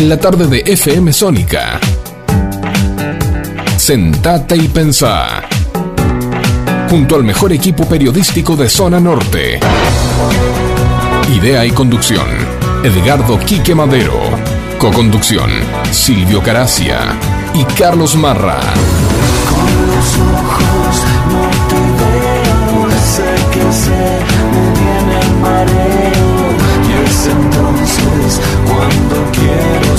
en la tarde de FM Sónica. Sentate y pensá. Junto al mejor equipo periodístico de Zona Norte. Idea y conducción. Edgardo Quique Madero. Coconducción. Silvio Caracia y Carlos Marra. Con los ojos no te sé que me mareo. Cuando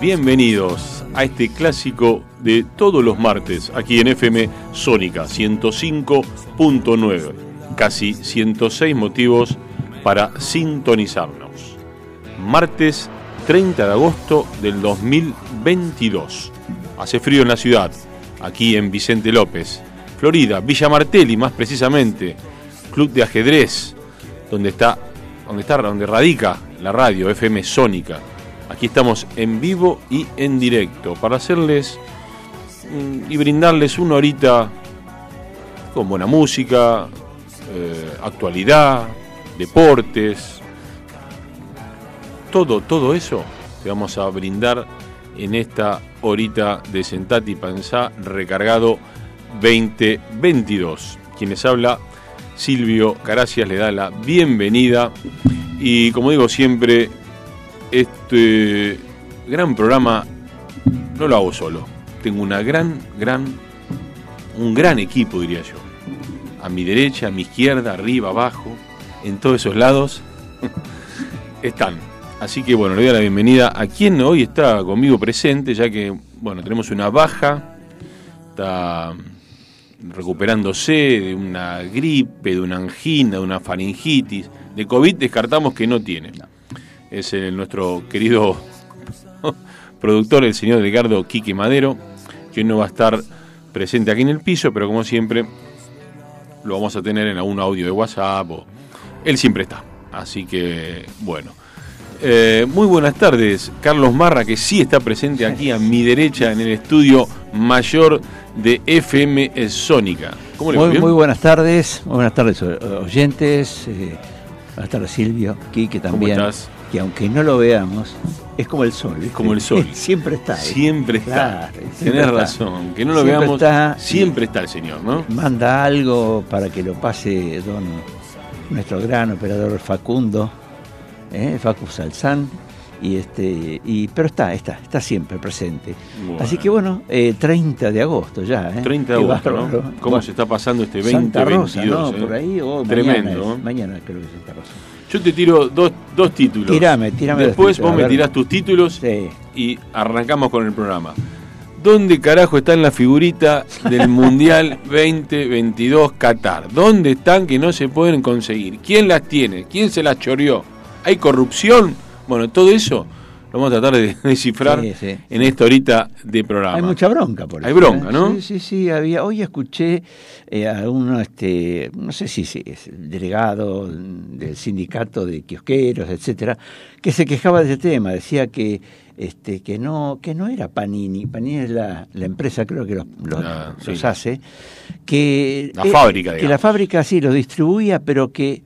Bienvenidos a este clásico de todos los martes aquí en FM Sónica 105.9. Casi 106 motivos para sintonizarnos. Martes 30 de agosto del 2022. Hace frío en la ciudad, aquí en Vicente López, Florida, Villa Martelli más precisamente, club de ajedrez, donde está, donde está, donde radica la radio FM Sónica. Aquí estamos en vivo y en directo para hacerles mm, y brindarles una horita con buena música, eh, actualidad, deportes, todo, todo eso te vamos a brindar en esta horita de Sentate y Pensá recargado 2022. Quienes habla, Silvio Caracias le da la bienvenida y como digo siempre, este gran programa no lo hago solo. Tengo una gran, gran, un gran equipo diría yo. A mi derecha, a mi izquierda, arriba, abajo, en todos esos lados están. Así que bueno, le doy la bienvenida a quien hoy está conmigo presente, ya que bueno, tenemos una baja, está recuperándose de una gripe, de una angina, de una faringitis. De COVID descartamos que no tiene. Es el- nuestro querido productor, el señor Edgardo Quique Madero, que hoy no va a estar presente aquí en el piso, pero como siempre lo vamos a tener en algún audio de WhatsApp. O... Él siempre está. Así que, bueno. Eh, muy buenas tardes, Carlos Marra, que sí está presente aquí a mi derecha en el estudio mayor de FM Sónica. ¿Cómo le? Muy, buenas tardes, muy buenas tardes oyentes, eh, buenas tardes Silvio, Quique también, estás? Que aunque no lo veamos, es como el sol. ¿viste? Como el sol. siempre está. Siempre está. Claro, siempre Tenés está. razón. Que no lo Siempre veamos. está. siempre está el señor, ¿no? Manda algo para que lo pase don nuestro gran operador Facundo, eh, Facu Salzán, y este, y, pero está, está, está siempre presente. Bueno. Así que bueno, eh, 30 de agosto ya. ¿eh? 30 de Qué agosto, ¿no? ¿Cómo Bueno, se está pasando este Santa 2022? Rosa, ¿no? eh? Por ahí, Tremendo, mañana, es- mañana creo que es Santa Rosa. Yo te tiro dos, dos títulos. Tirame, tirame Después títulos, vos me tirás tus títulos Sí. y arrancamos con el programa. ¿Dónde carajo está en la figurita del Mundial 2022 Qatar? ¿Dónde están que no se pueden conseguir? ¿Quién las tiene? ¿Quién se las choreó? ¿Hay corrupción? Bueno, todo eso lo vamos a tratar de descifrar Sí, sí. en esta horita de programa. Hay mucha bronca por eso. Hay bronca, ¿eh? ¿no? Sí, sí, sí. Había, hoy escuché eh, a uno, este, no sé si es el delegado del sindicato de kiosqueros, etcétera, que se quejaba de ese tema. Decía que este, que no que no era Panini. Panini es la, la empresa, creo que los, los, Ah, sí. los hace. Que, La fábrica, Que digamos. la fábrica sí lo distribuía, pero que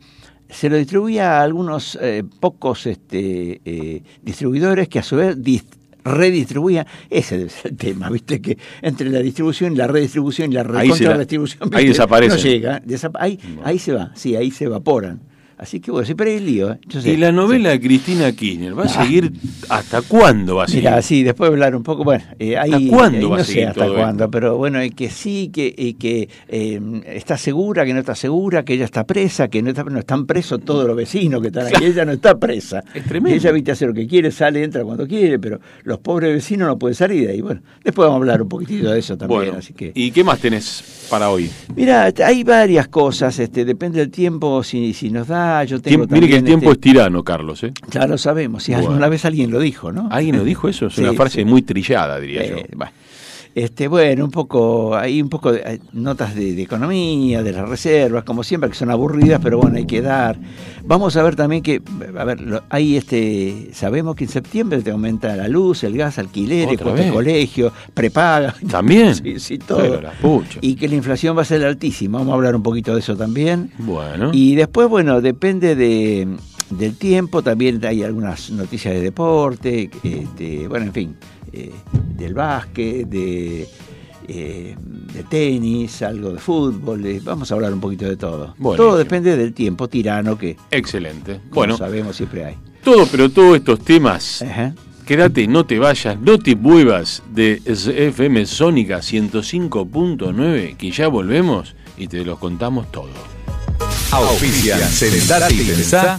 se lo distribuía a algunos eh, pocos este, eh, distribuidores que a su vez dis- redistribuían. Ese ser el tema, ¿viste? Que entre la distribución y la redistribución y la Ahí redistribución ahí desaparecen. No llega. desapa- ahí, ahí se va, sí, ahí se evaporan. Así que bueno, siempre hay lío. ¿eh? ¿Y la novela de Cristina Kirchner va a seguir? ¿Hasta cuándo va a seguir? Mira, sí, después hablar un poco, bueno, eh, ahí, ¿Hasta cuándo ahí va a no seguir sé hasta cuándo, esto? pero bueno, eh, que sí, que, eh, que eh, está segura, que no está segura, que ella está presa, que no, está, no están presos todos los vecinos que están aquí, ella no está presa. Es tremendo. Ella viste hacer lo que quiere, sale, entra cuando quiere, pero los pobres vecinos no pueden salir de ahí. Bueno, después vamos a hablar un poquitito de eso también, Bueno, así que... ¿y qué más tenés para hoy? Mira, hay varias cosas, este, depende del tiempo, si, si nos da, yo tengo Tiemp- Mire que el tiempo es este, tirano, Carlos. ¿eh? Ya lo sabemos, si Bueno. alguna vez alguien lo dijo, ¿no? ¿Alguien lo dijo eso? Es Sí, una frase sí. muy trillada, diría yo. Eh, bueno. Este, bueno, un poco, hay un poco de notas de, de economía, de las reservas, como siempre, que son aburridas, pero bueno, hay que dar. Vamos a ver también que, a ver, lo- hay este, sabemos que en septiembre te aumenta la luz, el gas, alquileres, ¿Otra cuota de colegio, prepaga. ¿También? Sí, sí, todo. Y que la inflación va a ser altísima. Vamos a hablar un poquito de eso también. Bueno. Y después, bueno, depende de, del tiempo, también hay algunas noticias de deporte, este, bueno, en fin, eh, del básquet, de, eh, de tenis, algo de fútbol, eh, vamos a hablar un poquito de todo. Buenísimo. Todo depende del tiempo tirano que, Excelente. como Bueno, sabemos, siempre hay. todo, pero todos estos temas, Ajá. quédate, no te vayas, no te muevas de FM Sónica 105.9, que ya volvemos y te los contamos todo. Auspician Sentate y Pensá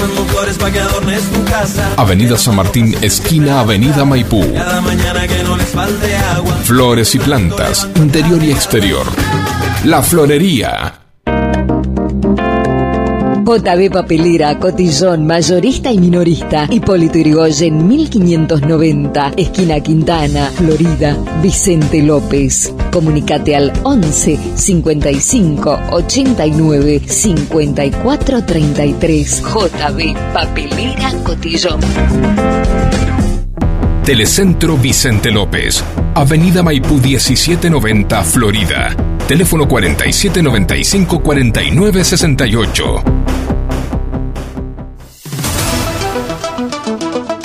Te mando flores pa' que adornes tu casa. Avenida San Martín, esquina Avenida Maipú. Cada mañana que no les falte agua. Flores y plantas, interior y exterior. La Florería. JB Papelera, Cotillón, Mayorista y Minorista. Hipólito Yrigoyen, 1590. Esquina Quintana, Florida. Vicente López. Comunicate al 11 55 89 54 33. JB Papelera, Cotillón. Telecentro Vicente López. Avenida Maipú 1790, Florida. Teléfono 4795 4968.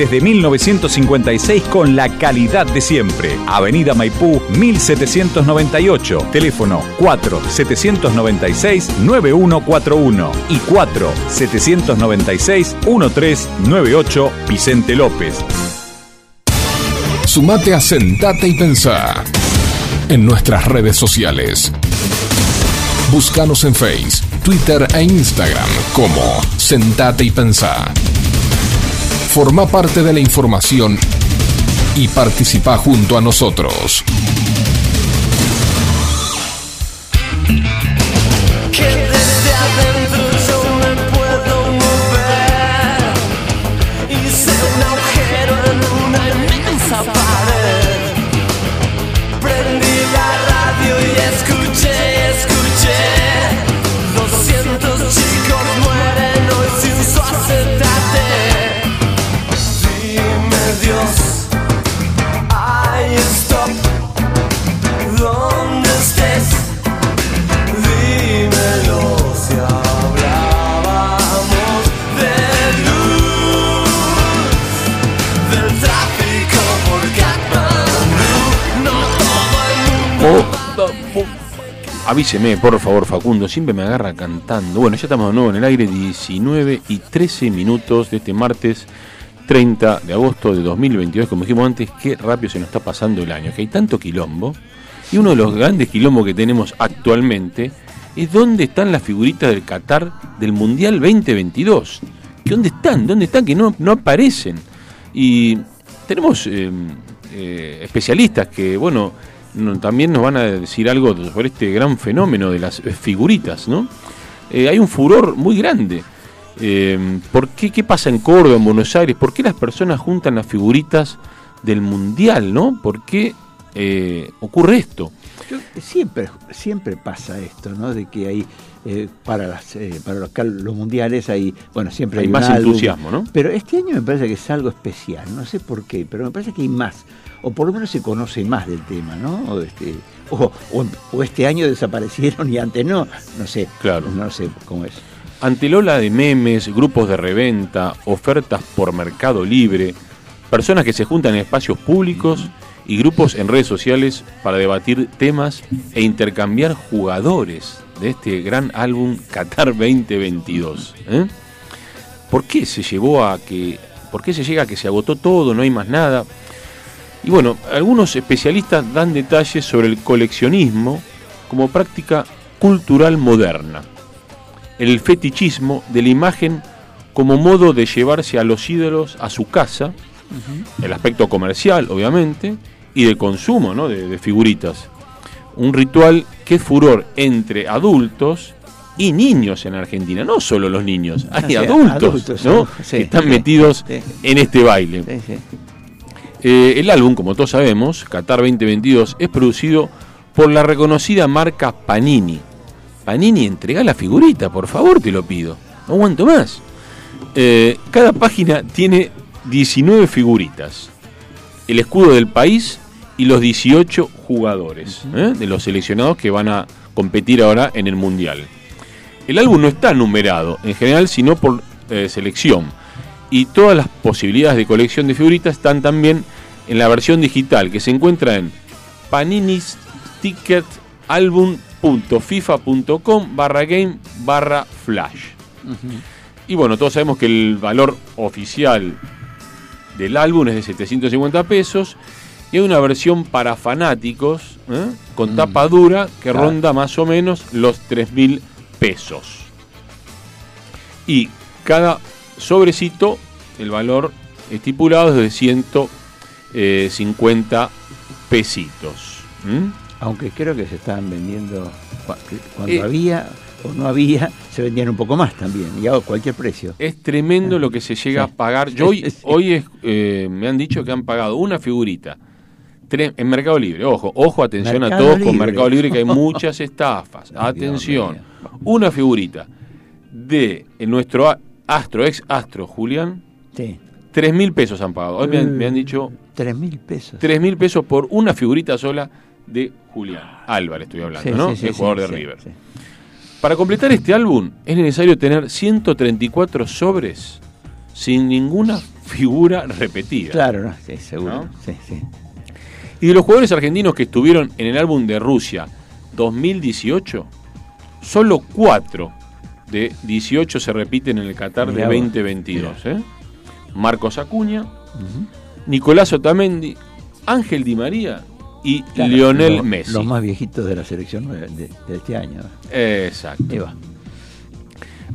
Desde 1956 con la calidad de siempre. Avenida Maipú 1798. Teléfono 4-796-9141 y 4-796-1398 Vicente López. Sumate a Sentate y Pensá en nuestras redes sociales. Búscanos en Face, Twitter e Instagram como Sentate y Pensá. Forma parte de la información y participa junto a nosotros. Avíseme, por favor, Facundo, siempre me agarra cantando. Bueno, ya estamos de nuevo en el aire, 19 y 13 minutos de este martes 30 de agosto de 2022. Como dijimos antes, qué rápido se nos está pasando el año, que hay tanto quilombo. Y uno de los grandes quilombos que tenemos actualmente es dónde están las figuritas del Qatar del Mundial 2022. ¿Que ¿Dónde están? ¿Dónde están? Que no, no aparecen. Y tenemos eh, eh, especialistas que, bueno, no- también nos van a decir algo sobre este gran fenómeno de las eh, figuritas, ¿no? Eh, hay un furor muy grande. Eh, ¿Por qué? ¿Qué pasa en Córdoba, en Buenos Aires? ¿Por qué las personas juntan las figuritas del Mundial, no? ¿Por qué eh, ocurre esto? Yo- siempre, siempre pasa esto, ¿no? De que hay eh, para las eh, para los, los mundiales hay bueno siempre Hay hay, más álbum, entusiasmo, ¿no? Pero este año me parece que es algo especial, no sé por qué, pero me parece que hay más, o por lo menos se conoce más del tema, ¿no? O este o, o- o este año desaparecieron y antes no, no sé, Claro. no sé cómo es. Ante el ola de memes, grupos de reventa, ofertas por Mercado Libre, personas que se juntan en espacios públicos y grupos en redes sociales para debatir temas e intercambiar jugadores de este gran álbum Qatar 2022. ¿eh? ¿Por qué se llevó a que, por qué se llega a que se agotó todo, no hay más nada? Y bueno, algunos especialistas dan detalles sobre el coleccionismo como práctica cultural moderna el fetichismo de la imagen como modo de llevarse a los ídolos a su casa, el aspecto comercial, obviamente, y de consumo ¿no? de, de figuritas. Un ritual que es furor entre adultos y niños en Argentina, no solo los niños, hay Ah, adultos, adultos, ¿no? sí, que están sí, metidos sí. en este baile. Eh, el álbum, como todos sabemos, Qatar 2022, es producido por la reconocida marca Panini. Panini, entrega la figurita, por favor, te lo pido. No aguanto más. Eh, cada página tiene 19 figuritas. El escudo del país y los 18 jugadores ¿eh? de los seleccionados que van a competir ahora en el Mundial. El álbum no está numerado en general, sino por eh, selección. Y todas las posibilidades de colección de figuritas están también en la versión digital, que se encuentra en paninisticketalbum.fifa.com barra game barra flash. Y bueno, todos sabemos que el valor oficial del álbum es de 750 pesos y hay una versión para fanáticos ¿eh? con tapa dura que Claro. ronda más o menos los 3.000 pesos. Y cada sobrecito, el valor estipulado es de 150 pesitos. ¿m? Aunque creo que se estaban vendiendo cua- cuando Eh. había o no había, se vendían un poco más también, y a cualquier precio. Es tremendo lo que se llega Sí. a pagar. Yo hoy, Sí. hoy es, eh, me han dicho que han pagado una figurita en Mercado Libre. Ojo, ojo, atención a todos con. Mercado Libre que hay muchas estafas. Atención. Dios Una figurita de nuestro astro, ex astro Julián, Sí. tres mil pesos han pagado. Hoy me han, me han dicho Tres mil pesos. tres mil pesos por una figurita sola de Julián Álvarez, estoy hablando, Sí, ¿no? sí, el jugador de River. Para completar este álbum es necesario tener 134 sobres sin ninguna figura repetida. Claro, no, sí, seguro. ¿No? Sí, sí. Y de los jugadores argentinos que estuvieron en el álbum de Rusia 2018, solo 4 de 18 se repiten en el Qatar de Mirá vos. 2022. ¿eh? Marcos Acuña, Nicolás Otamendi, Ángel Di María y Claro, Lionel lo- Messi. Los más viejitos de la selección de, de- de este año. Exacto.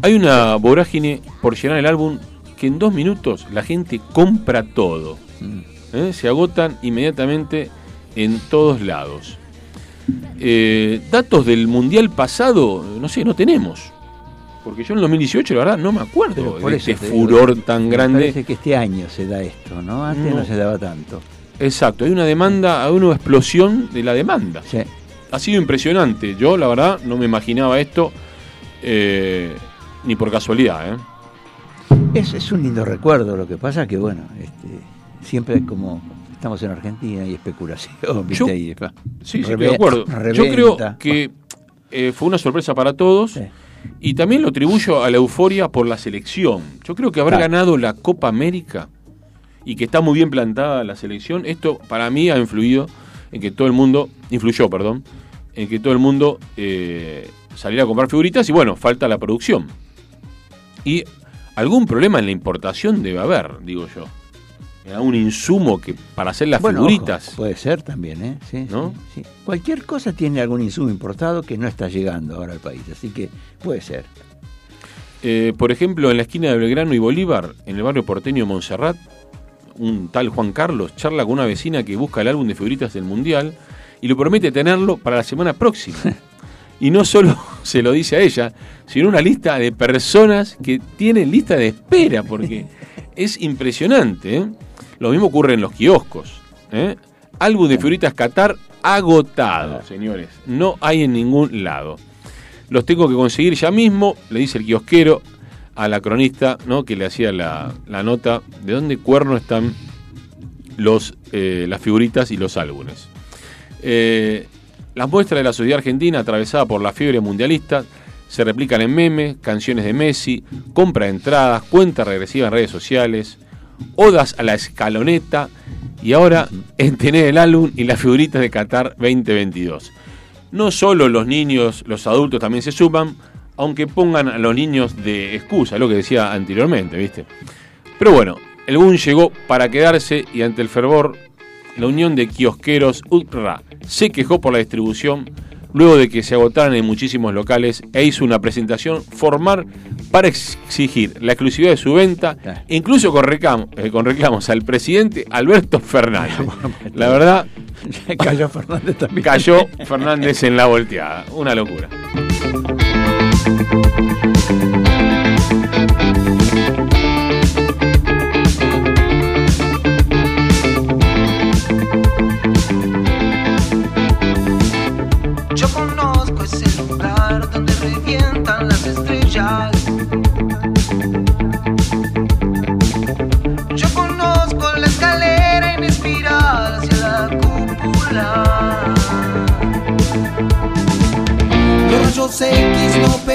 Hay una vorágine por llenar el álbum que en dos minutos la gente compra todo. Mm. ¿eh? Se agotan inmediatamente en todos lados. Eh, datos del mundial pasado, no sé, no tenemos. Porque yo en el 2018, la verdad, no me acuerdo por de este digo, furor tan me grande. Parece que este año se da esto, ¿no? Antes no, No. se daba tanto. Exacto, hay una demanda, hay una explosión de la demanda. Sí. Ha sido impresionante. Yo, la verdad, no me imaginaba esto eh, ni por casualidad. ¿eh? Es, es un lindo recuerdo, lo que pasa que, bueno, este, siempre como estamos en Argentina y especulación, ¿viste? Yo- Sí, sí, estoy de acuerdo. Yo creo que eh, fue una sorpresa para todos Sí. Y también lo atribuyo a la euforia por la selección. Yo creo que haber Claro. ganado la Copa América y que está muy bien plantada la selección, esto para mí ha influido en que todo el mundo, influyó, perdón, en que todo el mundo eh, saliera a comprar figuritas y bueno, falta la producción. Y algún problema en la importación debe haber, digo yo. Un insumo que para hacer las Bueno, figuritas. ojo, puede ser también, ¿eh? Sí, ¿No? sí, sí. Cualquier cosa tiene algún insumo importado que no está llegando ahora al país, así que puede ser. Eh, por ejemplo, en la esquina de Belgrano y Bolívar, en el barrio porteño Montserrat, un tal Juan Carlos charla con una vecina que busca el álbum de figuritas del Mundial y lo promete tenerlo para la semana próxima. y no solo se lo dice a ella, sino una lista de personas que tienen lista de espera, porque es impresionante. ¿eh? Lo mismo ocurre en los kioscos. ¿eh? Álbum de figuritas Qatar agotado, señores. No hay en ningún lado. Los tengo que conseguir ya mismo, le dice el kiosquero a la cronista ¿no? que le hacía la, la nota de dónde cuerno están los, eh, las figuritas y los álbumes. Eh, las muestras de la sociedad argentina atravesada por la fiebre mundialista se replican en memes, canciones de Messi, compra de entradas, cuenta regresiva en redes sociales, odas a la escaloneta y ahora en tener el álbum y las figuritas de Qatar 2022. No solo los niños, los adultos también se suman, aunque pongan a los niños de excusa, lo que decía anteriormente, ¿viste? Pero bueno, el boom llegó para quedarse y ante el fervor, la unión de kiosqueros UTRA se quejó por la distribución luego de que se agotaran en muchísimos locales e hizo una presentación formal para exigir la exclusividad de su venta, incluso con, reclamo- eh, con reclamos al presidente Alberto Fernández. La verdad, Cayó Fernández también. cayó Fernández en la volteada. Una locura.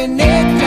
X no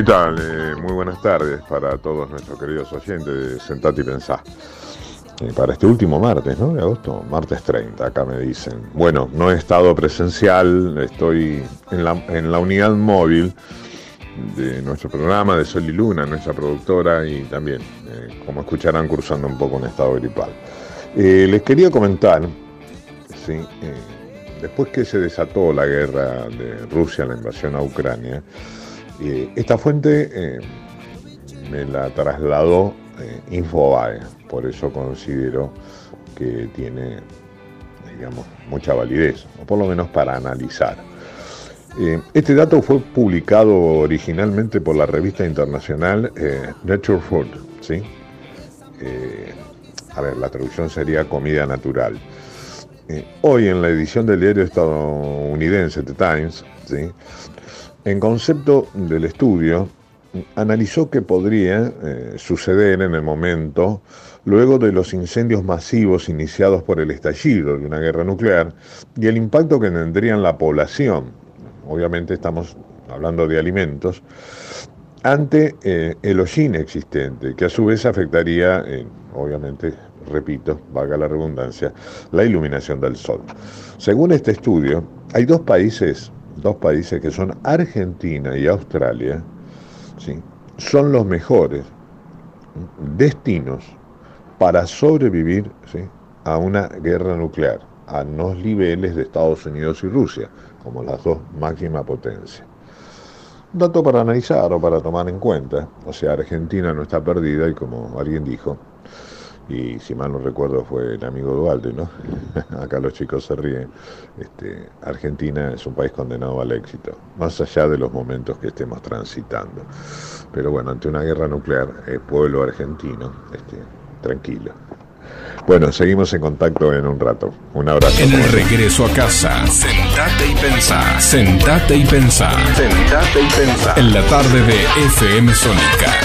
¿Qué tal? Eh, muy buenas tardes para todos nuestros queridos oyentes de Sentate y Pensá. Eh, para este último martes, ¿no? De agosto, martes 30, acá me dicen. Bueno, no he estado presencial, estoy en la, unidad móvil de nuestro programa de Sol y Luna, nuestra productora, y también, eh, como escucharán, cursando un poco un estado gripal. Les quería comentar, sí, después que se desató la guerra de Rusia, la invasión a Ucrania, eh, esta fuente eh, me la trasladó eh, Infobae, por eso considero que tiene, digamos, mucha validez, o por lo menos para analizar. Eh, este dato fue publicado originalmente por la revista internacional Nature Food, ¿sí? A ver, la traducción sería comida natural. Hoy en la edición del diario estadounidense The Times, ¿sí? En concepto del estudio, analizó que podría eh, suceder en el momento luego de los incendios masivos iniciados por el estallido de una guerra nuclear y el impacto que tendría en la población. Obviamente estamos hablando de alimentos, ante eh, el hollín existente, que a su vez afectaría, eh, obviamente, repito, valga la redundancia, la iluminación del sol. Según este estudio, hay dos países, dos países que son Argentina y Australia, ¿sí? son los mejores destinos para sobrevivir ¿sí? a una guerra nuclear, a los niveles de Estados Unidos y Rusia, como las dos máximas potencias. Dato para analizar o para tomar en cuenta, o sea, Argentina no está perdida y como alguien dijo, y si mal no recuerdo fue el amigo Dualde, ¿no? Acá los chicos se ríen. Este, Argentina es un país condenado al éxito, más allá de los momentos que estemos transitando. Pero bueno, ante una guerra nuclear, el pueblo argentino, este, tranquilo. Bueno, seguimos en contacto en un rato. Un abrazo. En el regreso a casa, sentate y pensá. Sentate y pensá. Sentate y pensá. En la tarde de FM Sónica.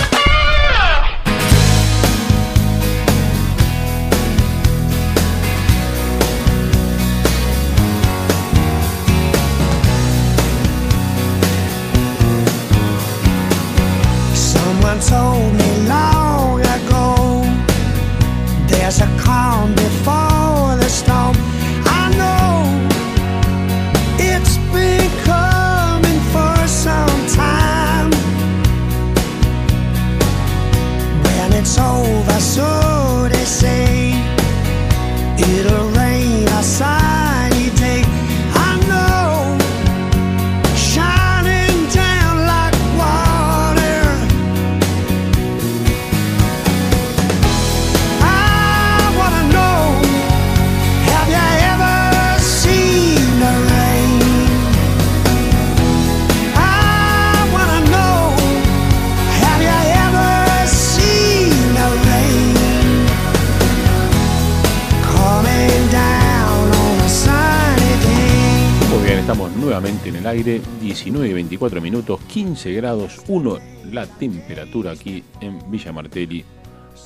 Aire, 19 y 24 minutos, 15 grados, 1 la temperatura aquí en Villa Martelli,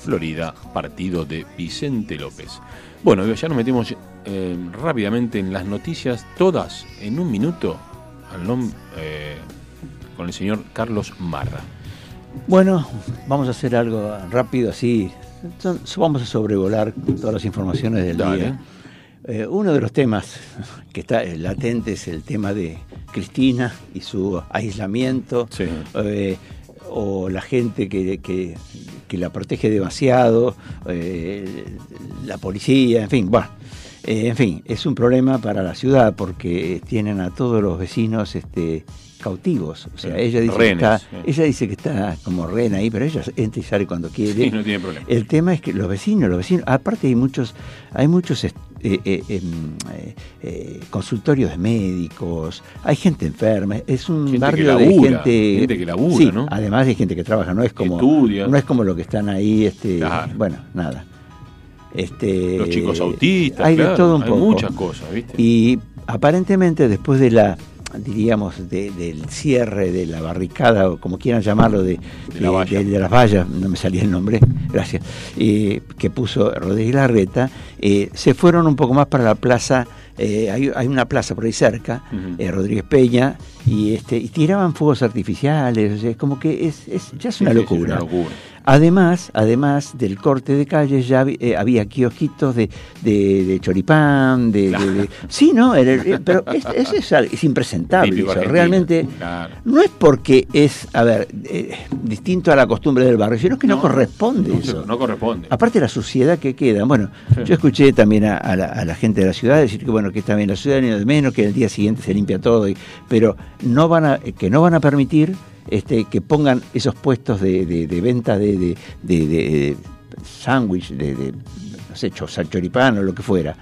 Florida, partido de Vicente López. Bueno, ya nos metimos eh, rápidamente en las noticias, todas en un minuto, al eh, con el señor Carlos Marra. Bueno, vamos a hacer algo rápido así. Vamos a sobrevolar todas las informaciones del Dale. día. Eh, uno de los temas que está eh, latente es el tema de Cristina y su aislamiento, Sí. eh, o la gente que, que- que la protege demasiado, eh, la policía, en fin, bueno. en fin, es un problema para la ciudad porque tienen a todos los vecinos este, cautivos. O sea, ella dice, que está, ella dice que está como rehén ahí, pero ella entra y sale cuando quiere. Sí, no tiene problema. El tema es que los vecinos, los vecinos, aparte hay muchos, hay muchos eh, eh, em, eh, eh, consultorios de médicos, hay gente enferma, es un Gente barrio de gente, gente que labura, sí, ¿no? Además hay gente que trabaja, no es como, Estudia. no es como lo que están ahí, este, Claro. bueno, nada. Este, Los chicos autistas, hay de todo un hay poco. muchas cosas, ¿viste? Y aparentemente después de la diríamos de- del cierre de la barricada o como quieran llamarlo de, De la valla. de- de las vallas no me salía el nombre gracias eh, que puso Rodríguez Larreta eh, se fueron un poco más para la plaza eh, hay, hay una plaza por ahí cerca eh, Rodríguez Peña y este y tiraban fuegos artificiales o sea, es como que es, es- ya es una sí, sí, locura una locura. Además, además del corte de calles, ya habi- eh, había kiosquitos de, de, de choripán, de, Sí, ¿no? Eh, pero es, es, es es impresentable eso. Realmente claro. no es porque es, a ver, eh, distinto a la costumbre del barrio, sino que no, No, corresponde No, eso. no corresponde. Aparte la suciedad que queda. Bueno, Sí. yo escuché también a, a la, a la gente de la ciudad decir que bueno que está bien la ciudad ni de menos, que el día siguiente se limpia todo, y- pero no van a, que no van a permitir este, que pongan esos puestos de, de- de venta de, de, sándwich, de, no sé, cho- choripán o lo que fuera.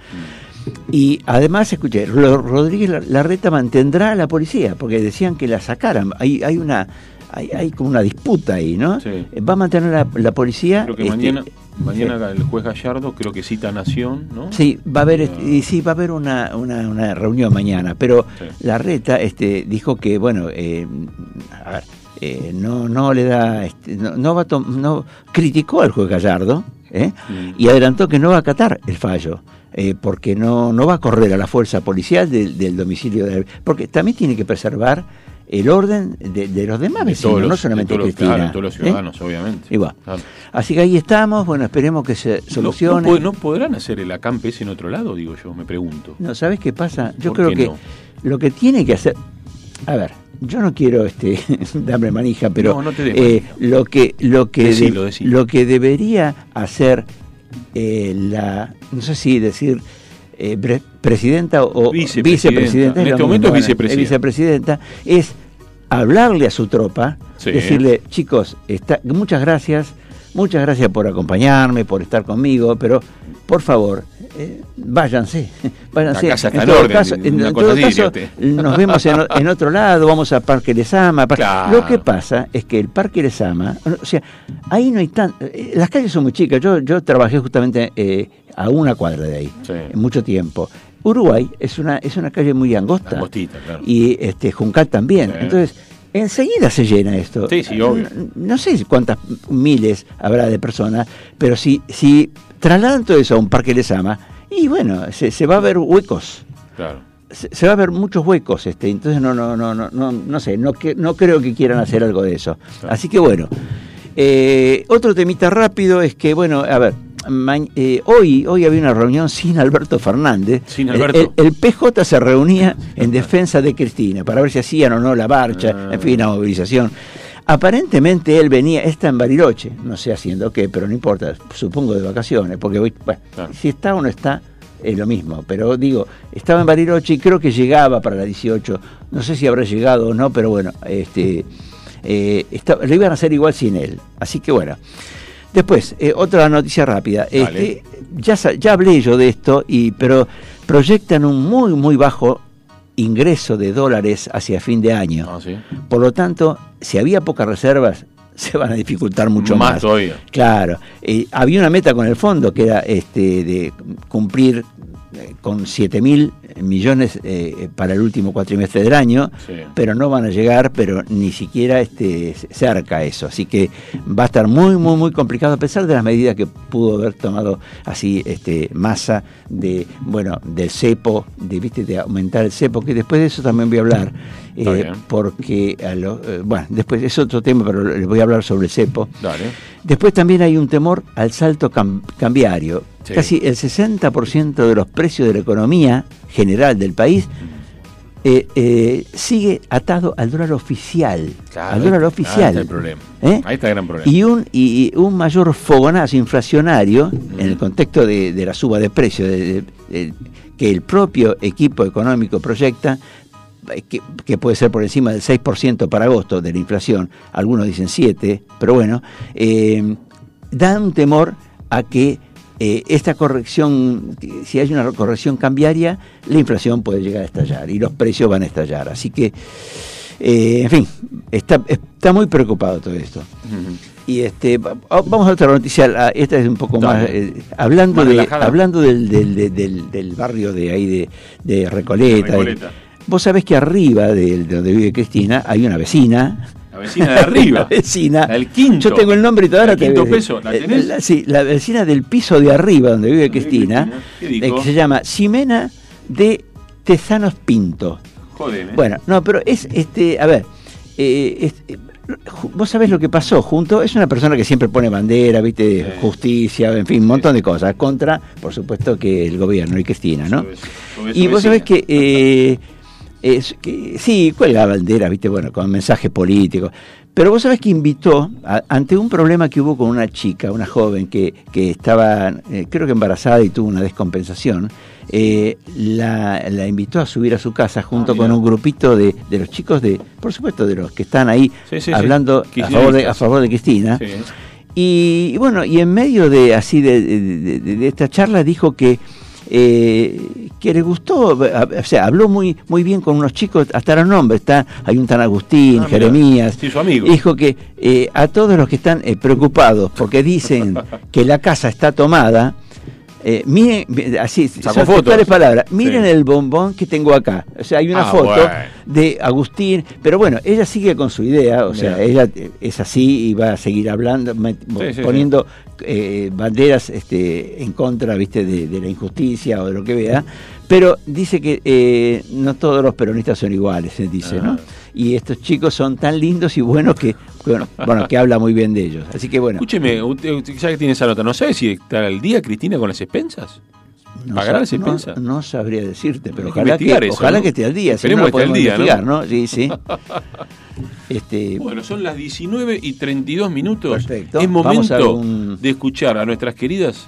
Y además, escuché, Ro- Rodríguez Lar- Larreta mantendrá a la policía, porque decían que la sacaran. Hay, hay una hay, hay como una disputa ahí, ¿no? Sí. Va a mantener la, la policía. Creo que este, mañana, mañana el juez Gallardo creo que cita Nación, ¿no? Sí, va a haber, Ah. sí, va a haber una, una, una reunión mañana, pero Sí. la reta este, dijo que, bueno, eh, a ver, eh, no, no le da, este, no, no va a no criticó al juez Gallardo ¿eh? Mm. y adelantó que no va a acatar el fallo. eh, porque no, no va a correr a la fuerza policial del, del domicilio de porque también tiene que preservar el orden de, de los demás De vecinos, todos los- no solamente de todos los- Cristina. claro, de todos los ¿eh? ciudadanos, obviamente. Igual. Claro. Así que ahí estamos, bueno, esperemos que se No- No, solucione. no podrán hacer el acampe ese en otro lado, digo yo, me pregunto. No, ¿sabes qué pasa? Yo ¿Por creo que no? lo que tiene que hacer. A ver, yo no quiero este darme manija, pero No, no te eh, lo que lo que Decilo, decilo. lo que debería hacer eh, la no sé si decir eh, pre- presidenta o Vicepresidenta. vicepresidenta, En es este momento mismo, es vicepresidenta. vicepresidenta, es hablarle a su tropa, Sí. decirle chicos, está, muchas gracias. muchas gracias por acompañarme, por estar conmigo, pero por favor, eh, váyanse, váyanse. La casa está en en todo orden, caso, una en, en cosa todo así, caso, diría nos vemos en, otro lado, vamos a Parque Lesama. Claro. Lo que pasa es que el Parque Lesama, o sea, ahí no hay tan... eh, Las calles son muy chicas, yo, yo trabajé justamente eh, a una cuadra de ahí, Sí. en mucho tiempo. Uruguay es una, es una calle muy angosta. Angostita, claro. Y este, Juncal también. Sí. Entonces, enseguida se llena esto. Sí, sí, obvio. No, no sé cuántas miles habrá de personas, pero si, si trasladan todo eso a un parque Lesama, y bueno, se, se va a ver huecos. Claro. Se, se va a ver muchos huecos, este, entonces no, no, no, no, no, no sé, no, que, no creo que quieran hacer algo de eso. Claro. Así que bueno. Eh, otro temita rápido es que, bueno, a ver, eh, hoy, hoy había una reunión sin Alberto Fernández. Sin El- Alberto. El, el PJ se reunía en defensa de Cristina para ver si hacían o no la marcha, Ah. en fin, la movilización. Aparentemente él venía, está en Bariloche, no sé haciendo qué, pero no importa, supongo de vacaciones, porque bueno, si está o no está, es lo mismo. Pero digo, estaba en Bariloche y creo que llegaba para la 18, no sé si habrá llegado o no, pero bueno, este, eh, está- lo iban a hacer igual sin él. Así que bueno. Después, eh, otra noticia rápida. Este, ya, ya hablé yo de esto, y, pero proyectan un muy, muy bajo ingreso de dólares hacia fin de año. Ah, sí. Por lo tanto, si había pocas reservas, se van a dificultar mucho Más más. todavía. Claro. Eh, había una meta con el fondo que era este de cumplir eh, con 7 mil millones eh, para el último cuatrimestre del año, Sí. pero no van a llegar, pero ni siquiera este, cerca eso. Así que va a estar muy, muy, muy complicado, a pesar de las medidas que pudo haber tomado así este masa de, bueno, del cepo, de, ¿viste? de aumentar el cepo, que después de eso también voy a hablar. Eh, porque, a lo- eh, bueno, después es otro tema, pero les voy a hablar sobre el cepo. Dale. Después también hay un temor al salto cam- cambiario. Sí. Casi el 60% de los precios de la economía general del país eh, eh, sigue atado al dólar oficial. al dólar ahí- Ahí oficial. está el problema. ¿Eh? Ahí está el gran problema. Y un, y, un mayor fogonazo inflacionario en el contexto de, de la suba de precios de- de- de- que el propio equipo económico proyecta, que, que puede ser por encima del 6% para agosto de la inflación, algunos dicen 7, pero bueno, da un temor a que eh, esta corrección, si hay una corrección cambiaria, la inflación puede llegar a estallar y los precios van a estallar. Así que, eh, en fin, está, está muy preocupado todo esto. Y este va- vamos a otra noticia, esta es un poco más eh, hablando Más de hablando del, del, del- del- del barrio de ahí de, de Recoleta. Recoleta. Vos sabés que arriba de, de donde vive Cristina hay una vecina. La vecina de arriba. La vecina. La del quinto. Yo tengo el nombre y todavía La te quinto peso, ¿la eh, tenés? la- sí, la vecina del piso de arriba donde vive Cristina, Cristina. ¿Qué eh, que se llama Ximena de Tezanos Pinto. Joder, ¿eh? Bueno, no, pero es, este, a ver, eh, vos sabés lo que pasó junto, es una persona que siempre pone bandera, viste, Sí. justicia, en fin, un montón de cosas, contra, por supuesto, que el gobierno y Cristina, ¿no? Sobre eso- sobre Y vos sabés que, eh, es que sí, cuelga banderas, viste, bueno, con mensajes políticos. Pero vos sabés que invitó, a- ante un problema que hubo con una chica, una joven que, que estaba, eh, creo que embarazada y tuvo una descompensación, eh, la, la invitó a subir a su casa junto Ah, con un grupito de, de los chicos, de por supuesto, de los que están ahí Sí, sí, sí. hablando a favor, de, a favor de Cristina. Y, bueno, y en medio de así de- de esta charla dijo que eh, que le gustó, o sea, habló muy muy bien con unos chicos, hasta los nombres, está, hay un tan Agustín, Ah. Jeremías, Sí, su amigo. dijo que eh, a todos los que están eh, preocupados porque dicen que la casa está tomada, eh, miren, así, son fotos. palabras, miren Sí. el bombón que tengo acá. O sea, hay una Ah, foto bueno. de Agustín, pero bueno, ella sigue con su idea, o sea, ella eh, es así y va a seguir hablando, sí, poniendo eh, banderas este, en contra, viste, de, de la injusticia o de lo que vea, pero dice que eh, no todos los peronistas son iguales, se dice, ¿no? Y estos chicos son tan lindos y buenos que, bueno, bueno, que habla muy bien de ellos. Así que bueno, Escúcheme, usted, ya que tiene esa nota, ¿no sabe si está al día Cristina con las expensas? no, ¿pagará las expensas? no, no sabría decirte, pero que ojalá que, investigar eso, ojalá ¿no? que esté al día, si no Esperemos lo que esté al día, ¿no? Sí, sí. Este, Bueno, son las 19 y 32 minutos. Perfecto. Es momento de escuchar a nuestras queridas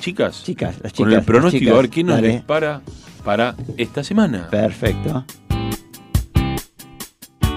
chicas, chicas, las chicas. con el pronóstico chicas, a ver qué nos dale. depara para esta semana. Perfecto.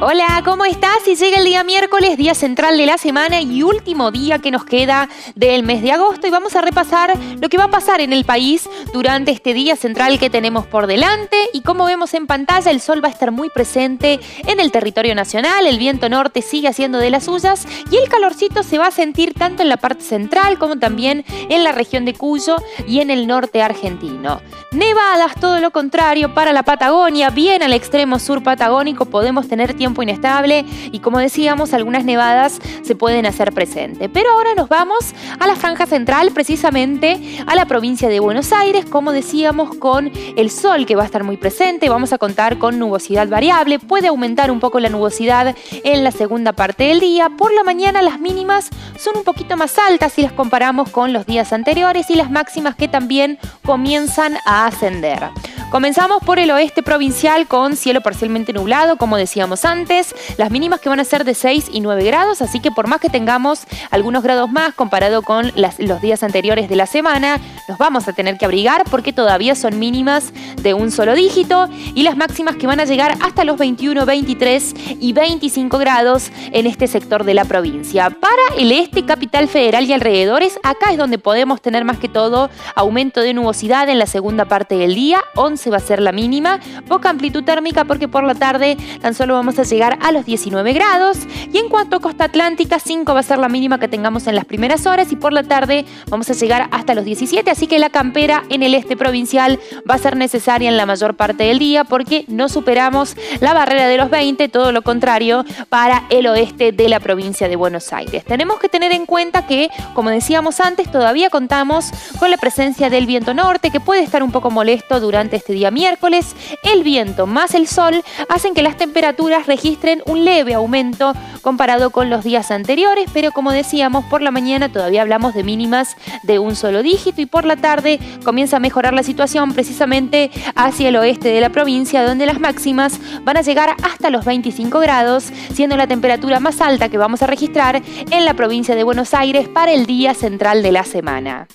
Hola, ¿cómo estás? Y llega el día miércoles, día central de la semana y último día que nos queda del mes de agosto. Y vamos a repasar lo que va a pasar en el país durante este día central que tenemos por delante. Y como vemos en pantalla el sol va a estar muy presente en el territorio nacional, el viento norte sigue haciendo de las suyas. Y el calorcito se va a sentir tanto en la parte central como también en la región de Cuyo y en el norte argentino. Nevadas, todo lo contrario, para la Patagonia, bien al extremo sur patagónico podemos tener tiempo inestable y como decíamos, algunas nevadas se pueden hacer presente. Pero ahora nos vamos a la franja central, precisamente a la provincia de Buenos Aires, como decíamos, con el sol que va a estar muy presente, vamos a contar con nubosidad variable, puede aumentar un poco la nubosidad en la segunda parte del día. Por la mañana las mínimas son un poquito más altas si las comparamos con los días anteriores y las máximas que también comienzan a ascender. Comenzamos por el oeste provincial con cielo parcialmente nublado, como decíamos antes, las mínimas que van a ser de 6 y 9 grados, así que por más que tengamos algunos grados más comparado con los días anteriores de la semana, nos vamos a tener que abrigar porque todavía son mínimas de un solo dígito y las máximas que van a llegar hasta los 21, 23 y 25 grados en este sector de la provincia. Para el este, capital federal y alrededores, acá es donde podemos tener más que todo aumento de nubosidad en la segunda parte del día, 11 va a ser la mínima, poca amplitud térmica porque por la tarde tan solo vamos a llegar a los 19 grados y en cuanto a costa atlántica 5 va a ser la mínima que tengamos en las primeras horas y por la tarde vamos a llegar hasta los 17, así que la campera en el este provincial va a ser necesaria en la mayor parte del día porque no superamos la barrera de los 20, todo lo contrario para el oeste de la provincia de Buenos Aires. Tenemos que tener en cuenta que, como decíamos antes, todavía contamos con la presencia del viento norte que puede estar un poco molesto durante este día miércoles, el viento más el sol hacen que las temperaturas registren un leve aumento comparado con los días anteriores, pero como decíamos, por la mañana todavía hablamos de mínimas de un solo dígito y por la tarde comienza a mejorar la situación precisamente hacia el oeste de la provincia, donde las máximas van a llegar hasta los 25 grados, siendo la temperatura más alta que vamos a registrar en la provincia de Buenos Aires para el día central de la semana.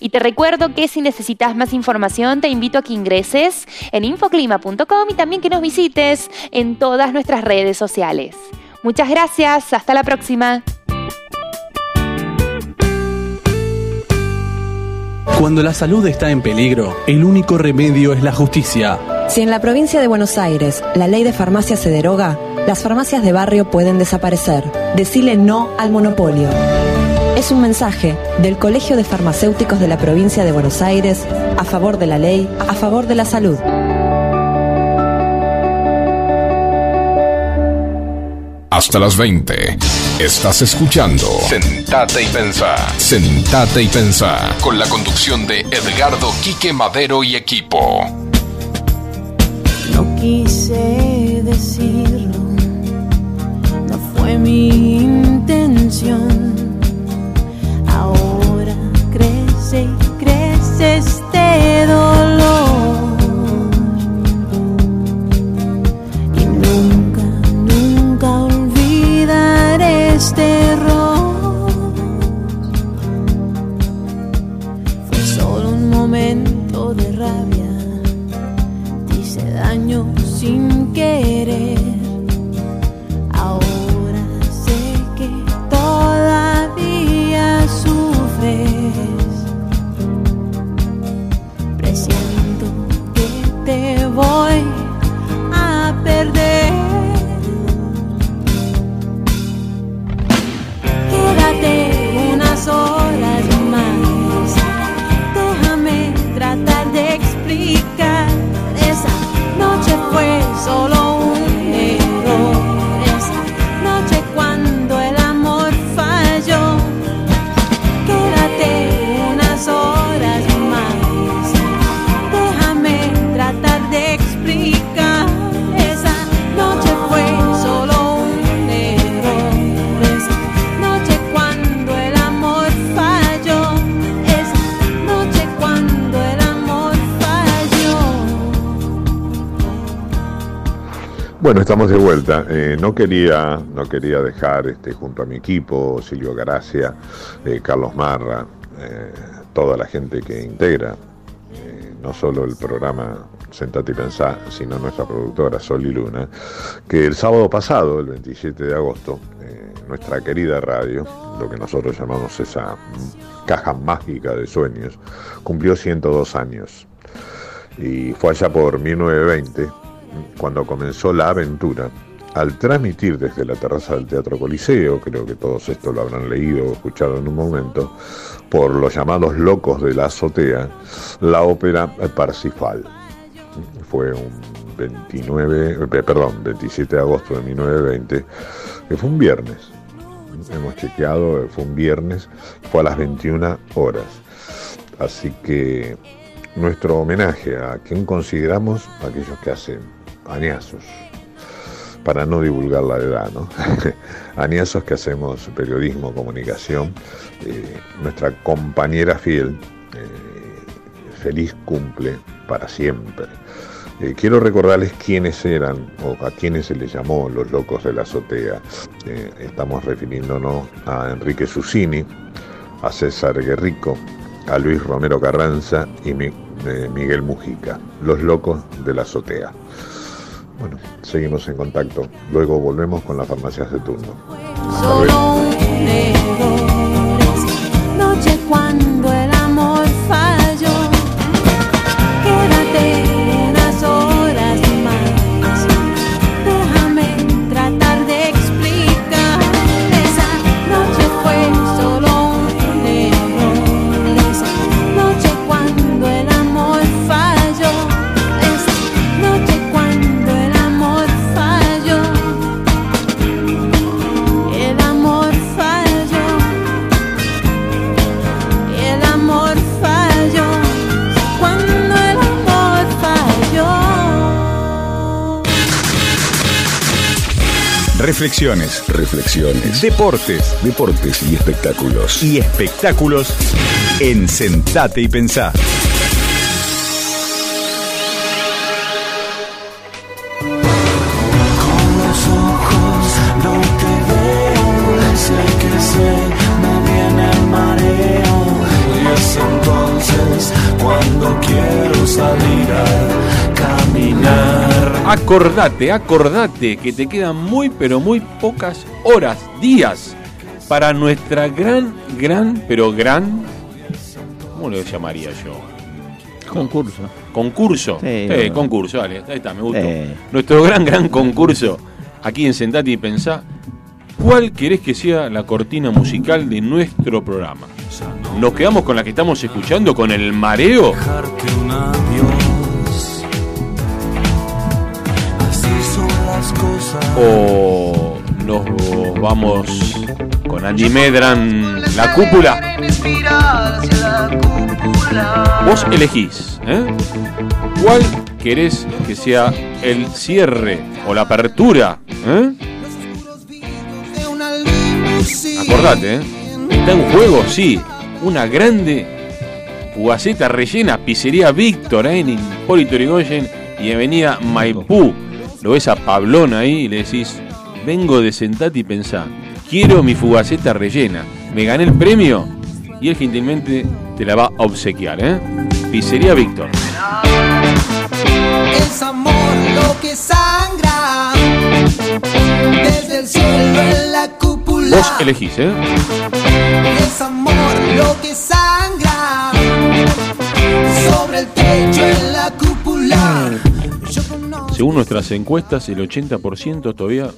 Y te recuerdo que si necesitas más información, te invito a que ingreses en infoclima.com y también que nos visites en todas nuestras redes sociales. Muchas gracias, hasta la próxima. Cuando la salud está en peligro, el único remedio es la justicia. Si en la provincia de Buenos Aires la ley de farmacia se deroga, las farmacias de barrio pueden desaparecer. Decile no al monopolio. Es un mensaje del Colegio de Farmacéuticos de la provincia de Buenos Aires a favor de la ley, a favor de la salud. Hasta las 20. Estás escuchando Sentate y Pensá. Sentate y Pensá. Con la conducción de Edgardo Quique Madero y equipo. No quise decirlo, no fue mi intención. Ahora crece y crece este dolor. No quería, no quería dejar este, junto a mi equipo, Silvio Garacia, eh, Carlos Marra, eh, toda la gente que integra eh, no solo el programa Sentate y Pensá, sino nuestra productora Sol y Luna, que el sábado pasado, el 27 de agosto, nuestra querida radio, lo que nosotros llamamos esa caja mágica de sueños, cumplió 102 años. Y fue allá por 1920 cuando comenzó la aventura al transmitir desde la terraza del Teatro Coliseo, creo que todos esto lo habrán leído o escuchado en un momento, por los llamados locos de la azotea, la ópera Parsifal. Fue un 29, eh, perdón, 27 de agosto de 1920, que fue un viernes. Hemos chequeado, eh, fue un viernes, fue a las 21 horas. Así que nuestro homenaje a quien consideramos aquellos que hacen añazos, para no divulgar la edad, ¿no? añazos que hacemos periodismo, comunicación, eh, nuestra compañera fiel, eh, feliz cumple para siempre. Eh, quiero recordarles quiénes eran o a quiénes se les llamó los locos de la azotea. Estamos refiriéndonos a Enrique Susini, a César Guerrico, a Luis Romero Carranza y Mi- Miguel Mujica, los locos de la azotea. Bueno, seguimos en contacto. Luego volvemos con las farmacias de turno. Reflexiones. Reflexiones. Deportes. Deportes y espectáculos. Y espectáculos en Sentate y Pensá. Acordate, acordate que te quedan muy pero muy pocas horas, días para nuestra gran, gran, pero gran, ¿cómo lo llamaría yo? Concurso. Concurso. Sí, Eh, no. concurso, dale, ahí está, me gustó. Eh. Nuestro gran, gran concurso aquí en Sentate y Pensá. ¿Cuál querés que sea la cortina musical de nuestro programa? ¿Nos quedamos con la que estamos escuchando, con el mareo? ¿O nos vamos con Andy Medran, la cúpula? Vos elegís, ¿eh? ¿Cuál querés que sea el cierre o la apertura? ¿eh? Acordate, ¿eh? ¿Está en juego? Sí. Una grande fugaceta rellena, pizzería Víctor, ¿eh? en Hipólito Yrigoyen y Avenida Maipú. Lo ves a Pablón ahí y le decís, vengo de sentate y pensá, quiero mi fugaceta rellena. ¿Me gané el premio? Y él gentilmente te la va a obsequiar, ¿eh? Pizzería Víctor. Es amor lo que sangra desde el cielo en la cúpula. Vos elegís, ¿eh? Es amor lo que sangra sobre el techo en la Según nuestras encuestas, el 80% todavía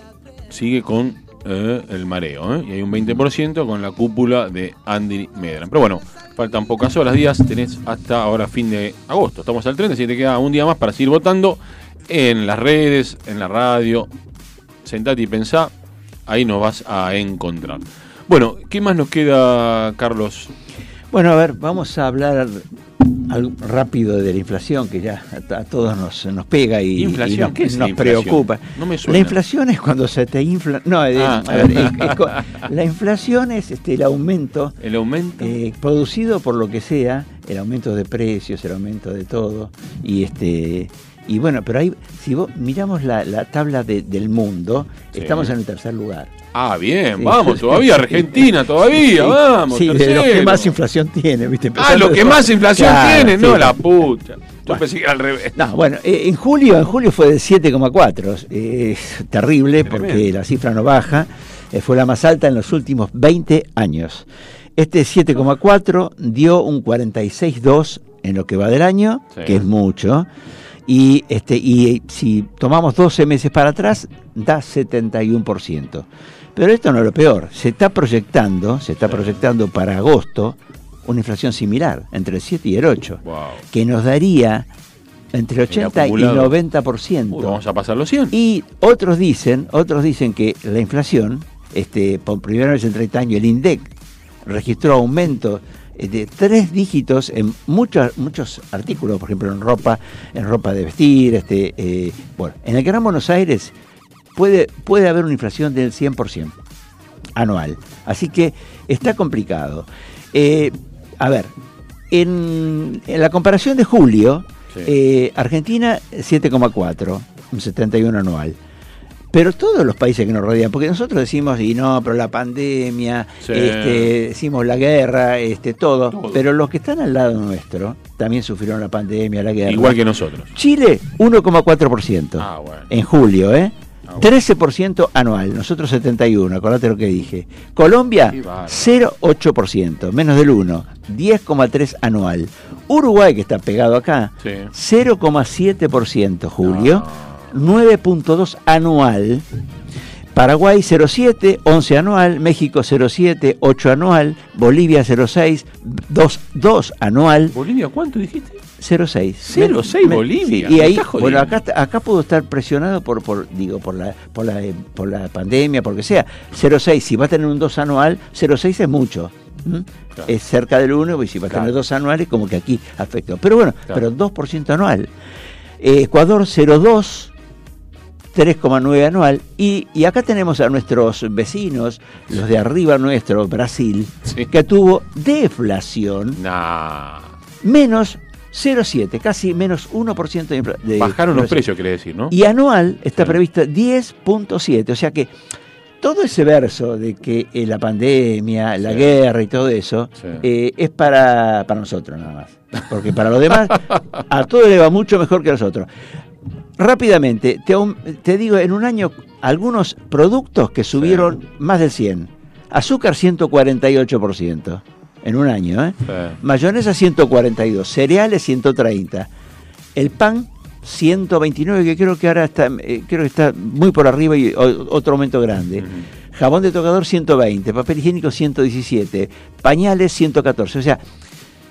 sigue con eh, el mareo. ¿eh? Y hay un 20% con la cúpula de Andy Medran. Pero bueno, faltan pocas horas, días. Tenés hasta ahora fin de agosto. Estamos al 30, así que te queda un día más para seguir votando en las redes, en la radio. Sentate y pensá. Ahí nos vas a encontrar. Bueno, ¿qué más nos queda, Carlos? Bueno, a ver, vamos a hablar algo rápido de la inflación que ya a, todos nos, nos pega y, ¿Inflación? y nos, ¿Qué es la nos inflación? preocupa. No me suena. La inflación es cuando se te infla. No, Ah. a ver, es- es co- la inflación es este, el aumento El aumento. eh, producido por lo que sea, el aumento de precios, el aumento de todo, y este Y bueno, pero ahí, si vos miramos la, la tabla de- del mundo, Sí. estamos en el tercer lugar. Ah, bien, Sí. vamos, todavía Argentina, todavía, Sí, vamos. Sí, de los que tercero. más inflación tiene, ¿viste? Ah, los que más inflación Claro, sí. no la puta. Yo Bueno. pensé que era al revés. No, bueno, eh, en julio, en julio fue de 7,4. eh, Es terrible porque Tremendo. la cifra no baja. eh, fue la más alta en los últimos 20 años. Este 7,4 dio un 46,2 en lo que va del año, que es mucho. Y, este, y si tomamos 12 meses para atrás, da 71%. Pero esto no es lo peor. Se está proyectando, se está proyectando para agosto una inflación similar, entre el 7 y el 8 Wow. que nos daría entre el 80 y acumulado. 90%. Uy, vamos a pasar los 100. Y otros dicen, otros dicen que la inflación, este, por primera vez en 30 años, el INDEC registró aumento eh, de tres dígitos en muchos muchos artículos, por ejemplo en ropa, en ropa de vestir, este, eh, bueno, en el Gran Buenos Aires puede puede haber una inflación del 100% anual, así que está complicado. Eh, a ver, en, en la comparación de julio, Sí. eh, Argentina 7,4, un 71 anual. Pero todos los países que nos rodean, porque nosotros decimos, y no, pero la pandemia, Sí. este, decimos la guerra, este, todo, Todo. pero los que están al lado nuestro también sufrieron la pandemia, la guerra. Igual que nosotros. Chile, 1,4%. Ah, bueno. En julio, ¿eh? Ah, bueno. 13% anual, nosotros 71, acordate lo que dije. Colombia, Qué bárbaro. 0,8%, menos del 1, 10,3 anual. Uruguay, que está pegado acá, Sí. 0,7% julio, No. 9,2 anual. Paraguay 0,7, 11 anual, México 0,7, 8 anual, Bolivia 0,6, 2, 2 anual, ¿Bolivia cuánto dijiste? 0,6. 0,6 Me- Bolivia, sí, y ahí, bueno, acá, acá pudo estar presionado por, por digo, por la, por la, eh, por la pandemia, por lo que sea. 0,6, si va a tener un 2 anual, 0,6 es mucho. ¿m? Claro. Es cerca del 1, y si va a tener Claro. dos anuales, como que aquí afectó. Pero bueno, Claro. pero 2% anual. Eh, Ecuador 0,2. 3,9 anual y, y acá tenemos a nuestros vecinos, los de arriba nuestro, Brasil, Sí. que tuvo deflación Nah. menos 0,7, casi menos 1% de, infla- de Bajaron los inflación. precios, quiere decir, ¿no? Y anual está Sí. previsto 10.7, o sea que todo ese verso de que eh, la pandemia, la guerra y todo eso, Sí. eh, es para, para nosotros nada más. Porque para los demás, a todos le va mucho mejor que a nosotros. Rápidamente, te, digo, en un año, algunos productos que subieron más del 100. Azúcar 148%, en un año, ¿eh? Sí. Mayonesa 142, cereales 130, el pan 129, que creo que ahora está, eh, creo que está muy por arriba y o- otro aumento grande. Jabón de tocador 120, papel higiénico 117, pañales 114, o sea,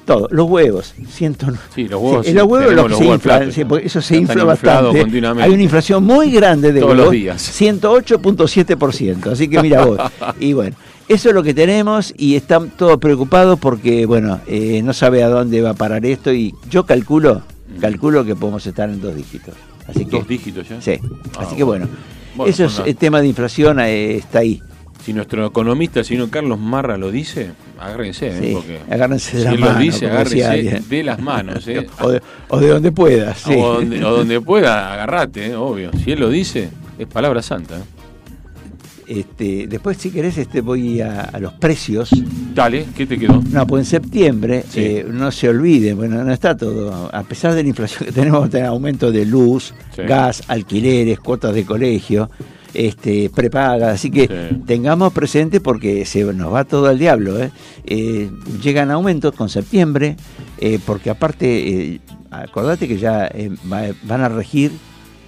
todo, los huevos 109. Sí, los huevos. Sí, los huevos tenemos lo que los se huevos inflan, sí, porque eso se infla bastante. Hay una inflación muy grande de Todos los huevos, días. 108.7%. Así que mira vos. y bueno, eso es lo que tenemos y están todos preocupados porque, bueno, eh, no sabe a dónde va a parar esto y yo calculo, calculo que podemos estar en dos dígitos. Así que, Dos dígitos ya. Sí, Ah, así que bueno. Bueno, eso es el tema de inflación, eh, está ahí. Si nuestro economista, señor Carlos Marra, lo dice, agárrense, ¿eh? Porque agárrense de si las él manos, lo dice, agárrense de las manos, ¿eh? O, de, o de donde puedas. sí. o, donde, o donde pueda, agarrate, ¿eh? obvio. Si él lo dice, es palabra santa. ¿eh? Este, después, si querés, este, voy a, a los precios. Dale, ¿qué te quedó? No, pues en septiembre, Sí. eh, no se olviden, bueno, no está todo, a pesar de la inflación que tenemos, tener aumento de luz, Sí. gas, alquileres, cuotas de colegio, este, prepagas, así que Sí. tengamos presente porque se nos va todo al diablo. ¿eh? Eh, llegan aumentos con septiembre, eh, porque aparte, acordate que ya va- van a regir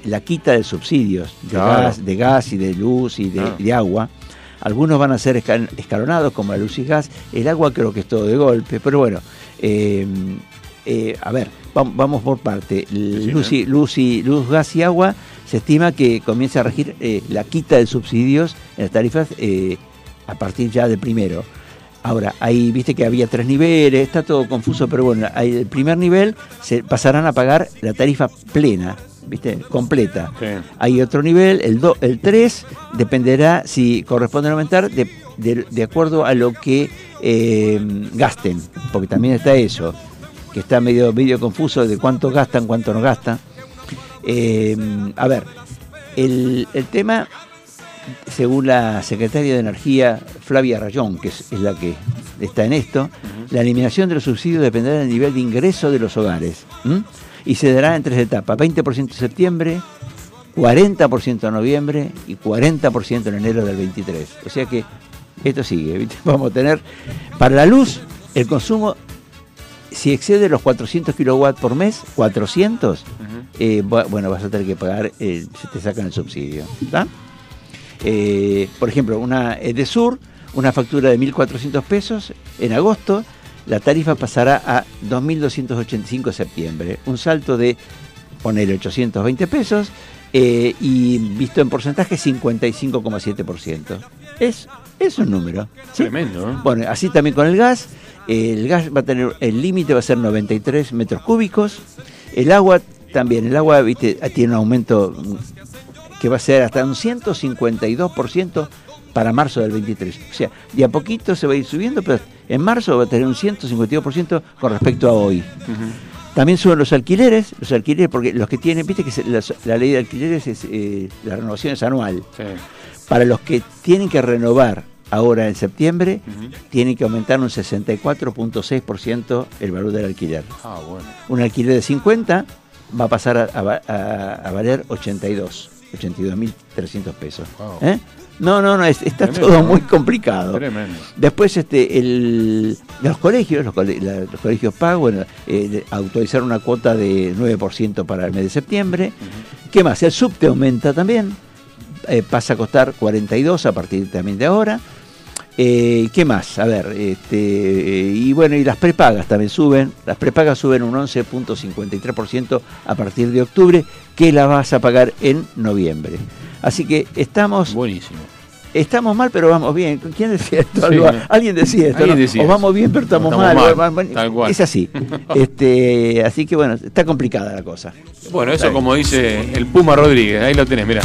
la quita de subsidios de, Claro. gas, de gas y de luz y de, Claro. de agua. Algunos van a ser escal- escalonados, como la luz y gas. El agua creo que es todo de golpe, pero bueno. eh, eh, a ver, vam- vamos por parte. sí, Luz, ¿eh? y, luz, gas y agua, se estima que comienza a regir eh, la quita de subsidios en las tarifas eh, a partir ya del primero. Ahora, ahí viste que había tres niveles, está todo confuso, pero bueno, ahí el primer nivel se pasarán a pagar la tarifa plena, viste, completa. Sí. Hay otro nivel, el, do- el 3 dependerá si corresponde aumentar de, de- de acuerdo a lo que eh, gasten, porque también está eso, que está medio, medio confuso de cuánto gastan, cuánto no gastan. Eh, a ver, el, el tema, según la secretaria de Energía, Flavia Rayón, que es, es la que está en esto, la eliminación de los subsidios dependerá del nivel de ingreso de los hogares. ¿m? Y se dará en tres etapas, 20% en septiembre, 40% en noviembre y 40% en enero del 23. O sea que esto sigue. ¿viste? Vamos a tener, para la luz, el consumo, si excede los 400 kilowatts por mes, 400, eh, bu- bueno, vas a tener que pagar, eh, se te sacan el subsidio. Eh, por ejemplo, una de Sur, una factura de 1.400 pesos en agosto, la tarifa pasará a 2.285 en septiembre. Un salto de, poner 820 pesos eh, y visto en porcentaje 55,7%. Es, es un número. ¿sí? Tremendo, ¿eh? Bueno, así también con el gas. El gas va a tener, el límite va a ser 93 metros cúbicos. El agua también, el agua viste, tiene un aumento que va a ser hasta un 152% para marzo del 23. O sea, de a poquito se va a ir subiendo, pero en marzo va a tener un 152% con respecto a hoy. También suben los alquileres, los alquileres, porque los que tienen, viste que la ley de alquileres es, eh, la renovación es anual. Para los que tienen que renovar ahora en septiembre, tienen que aumentar un 64.6% el valor del alquiler. Ah, bueno. Un alquiler de 50 va a pasar a, a va- a- a valer 82, 82.300 pesos. Wow. ¿Eh? No, no, no, es- está Tremendo, todo ¿no? muy complicado. Tremendo. Después, este, el, los colegios, los, cole- la- los colegios pagos, bueno, eh, autorizaron una cuota de 9% para el mes de septiembre. ¿Qué más? El subte aumenta también, eh, pasa a costar 42 a partir también de ahora. Eh, ¿Qué más? A ver, este, eh, y bueno, y las prepagas también suben. Las prepagas suben un 11.53% a partir de octubre, que la vas a pagar en noviembre. Así que estamos. Buenísimo. Estamos mal, pero vamos bien. ¿Quién decía esto? Alguien decía esto. Alguien ¿no? decía o vamos bien, pero estamos, Estamos mal. mal, Bueno, tal cual. Es así. este, así que bueno, está complicada la cosa. Bueno, eso como dice el Puma Rodríguez, ahí lo tenés, mira.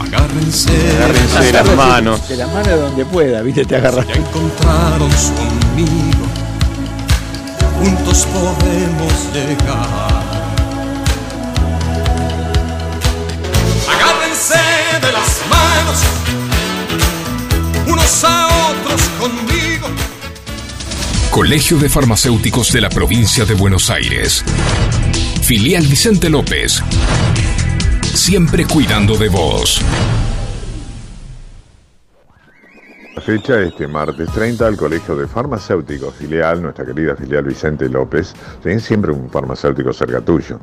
Agárrense, Agárrense de las manos. De las manos donde pueda, viste, te agarras. Ya encontraron su amigo. Juntos podemos llegar. Agárrense de las manos. Unos a otros conmigo. Colegio de Farmacéuticos de la Provincia de Buenos Aires. Filial Vicente López. Siempre cuidando de vos. Fecha este martes 30 al Colegio de Farmacéuticos filial, nuestra querida filial Vicente López, tiene siempre un farmacéutico cerca tuyo,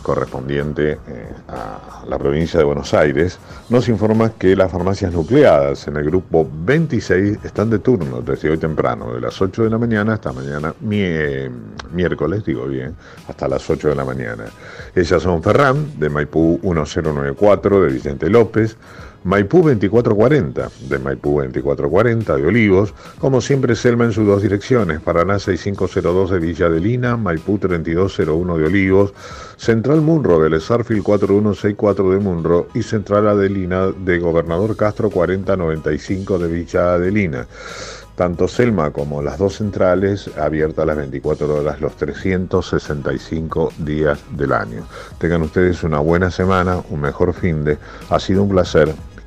correspondiente eh, a la provincia de Buenos Aires, nos informa que las farmacias nucleadas en el grupo 26 están de turno desde hoy temprano, de las 8 de la mañana hasta mañana miércoles, digo bien, hasta las 8 de la mañana. Ellas son Ferran, de Maipú 1094, de Vicente López, Maipú 2440, de Maipú 2440 de Olivos, como siempre Selma en sus dos direcciones, Paraná 6502 de Villa de Lina, Maipú 3201 de Olivos, Central Munro del Sarfil 4164 de Munro y Central Adelina de Gobernador Castro 4095 de Villa Adelina. Tanto Selma como las dos centrales abiertas las 24 horas, los 365 días del año. Tengan ustedes una buena semana, un mejor fin de. Ha sido un placer,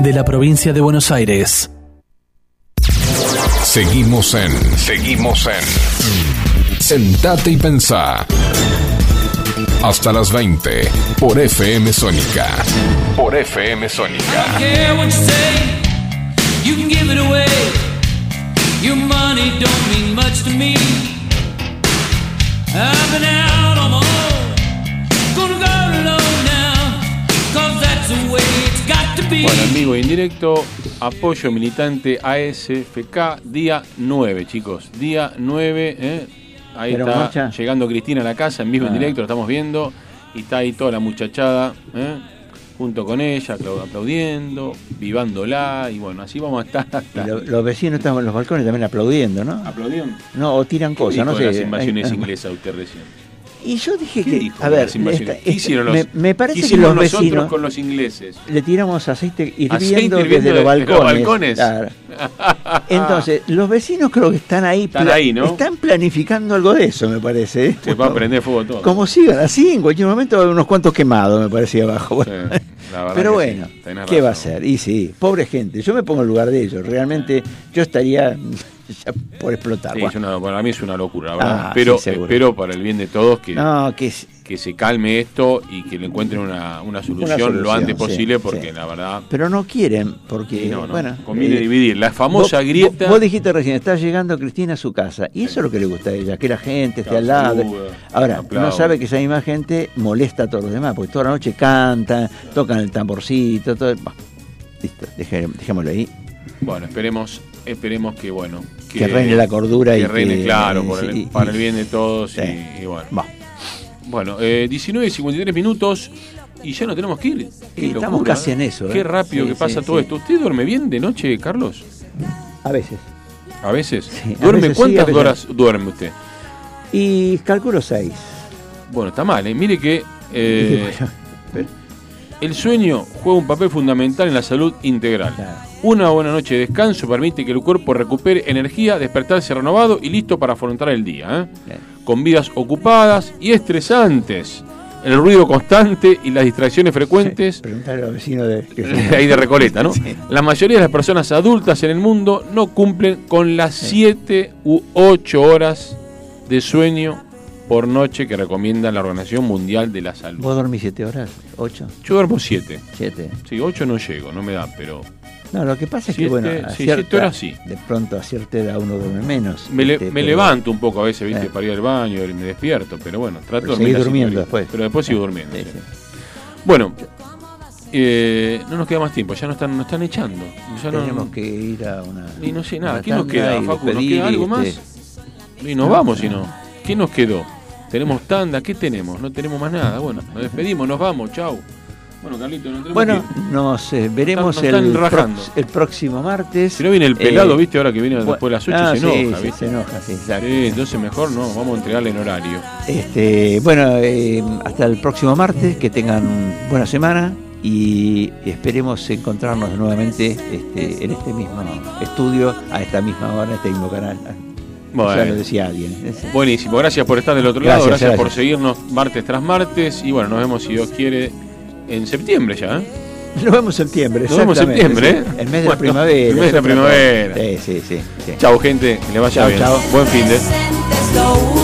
de la provincia de Buenos Aires. Seguimos en. Seguimos en. Sentate y pensá. Hasta las 20 por FM Sónica. Por FM Sónica. care what you say. You can give it away. Your money don't mean much to me. I've been out Bueno, en vivo y en directo, apoyo militante ASFK, día 9, chicos. Día 9, ¿eh? Ahí ¿Pero está llegando Cristina a la casa, en vivo y en Ah. directo, lo estamos viendo. Y está ahí toda la muchachada, ¿eh? junto con ella, aplau- aplaudiendo, vivándola, y bueno, así vamos a estar hasta... Y lo- los vecinos están en los balcones también aplaudiendo, ¿no? ¿Aplaudieron? No, o tiran ¿Qué cosas, no sé. las invasiones inglesas usted recién? Y yo dije ¿Qué que, dijo a ver, hicieron los- me, me parece que los nosotros vecinos con los ingleses? le tiramos aceite hirviendo, Aceite hirviendo desde de- los de los balcones. balcones. claro. Entonces, los vecinos creo que están ahí, Están ahí, ¿no? están planificando algo de eso, me parece. ¿eh? Se va a prender fuego todo. Como sigan así, en cualquier momento haber unos cuantos quemados, me parecía abajo. Bueno, Pero bueno, sí, ¿qué va a ser? Y sí, pobre gente, yo me pongo en lugar de ellos, realmente yo estaría por explotar. Sí, Bueno. es una- para mí es una locura, la ¿verdad? Ah, pero sí, espero para el bien de todos que, No, que es- que se calme esto y que le encuentren una, una solución, lo solución, antes sí, posible, porque la verdad Pero no quieren, porque, Y no, no, bueno... conviene eh, dividir. La famosa vos- grieta. Vos, dijiste recién, está llegando Cristina a su casa, y eso es lo que le gusta a ella, que la gente esté al lado. saluda, Ahora, no sabe que esa misma gente molesta a todos los demás, porque toda la noche cantan, tocan el tamborcito, todo... Listo, dejé- dejémoslo ahí. Bueno, esperemos, esperemos que bueno. Que reine la cordura que y reine, que- claro, por el- sí, para el bien de todos Sí. y, y bueno. Bueno, eh, 19 y 53 minutos y ya no tenemos que ir. Qué estamos locura, casi ¿eh? en eso, Qué ¿eh? rápido Sí, que pasa sí, todo sí. esto. ¿Usted duerme bien de noche, Carlos? A veces. A veces. a ¿Duerme veces cuántas horas duerme usted? Y calculo seis. Bueno, está mal, ¿eh? Mire que eh, el sueño juega un papel fundamental en la salud integral. Una buena noche de descanso permite que el cuerpo recupere energía, despertarse renovado y listo para afrontar el día. ¿eh? Con vidas ocupadas y estresantes. El ruido constante y las distracciones frecuentes. Preguntarle a los vecinos de... ahí de Recoleta, ¿no? La mayoría de las personas adultas en el mundo no cumplen con las 7 u 8 horas de sueño por noche que recomienda la Organización Mundial de la Salud. ¿Vos dormís siete horas? ¿Ocho? Yo duermo 7. ¿Siete? Sí, 8 no llego, no me da, pero No, lo que pasa es que, bueno, a sí, cierta- siete horas sí. de pronto a cierta edad uno duerme menos. me, le- este, me pero- levanto un poco a veces, ¿viste? Eh. Para ir al baño y me despierto, pero bueno, trato Pero de dormir durmiendo después. Pero después sigo durmiendo. Sí, sí. sí. Bueno, eh, no nos queda más tiempo, ya nos están, nos están echando. Ya no- Tenemos que ir a una. Y no sé nada, ¿qué nos queda, Facu? ¿Nos queda algo más? este, Y nos No, vamos, si no. no. ¿Qué nos quedó? Tenemos tanda, ¿qué tenemos? No tenemos más nada. Bueno, nos despedimos, nos vamos, chau. Bueno, Carlito, no tenemos Bueno, que ir. nos eh, veremos Nos están el, rajando. prox- el próximo martes. Si no viene el pelado, Eh, ¿viste? Ahora que viene después de las 8 ah, se sí, enoja, sí, ¿viste? se enoja, sí, exacto. Sí, entonces mejor no, vamos a entregarle en horario. Este, bueno, eh, hasta el próximo martes, que tengan buena semana y esperemos encontrarnos nuevamente este, en este mismo estudio, a esta misma hora, en este mismo canal. Bueno. Ya lo decía alguien. Buenísimo, gracias por estar del otro Gracias, lado, gracias, por gracias. seguirnos martes tras martes y bueno, nos vemos si Dios quiere en septiembre ya. ¿eh? Nos vemos en septiembre. Nos vemos en septiembre, sí. ¿eh? El mes de Bueno, la primavera. el mes de la primavera. Sí, sí, sí. sí. Chau gente, que le vaya Chau, bien. chau. Buen fin de.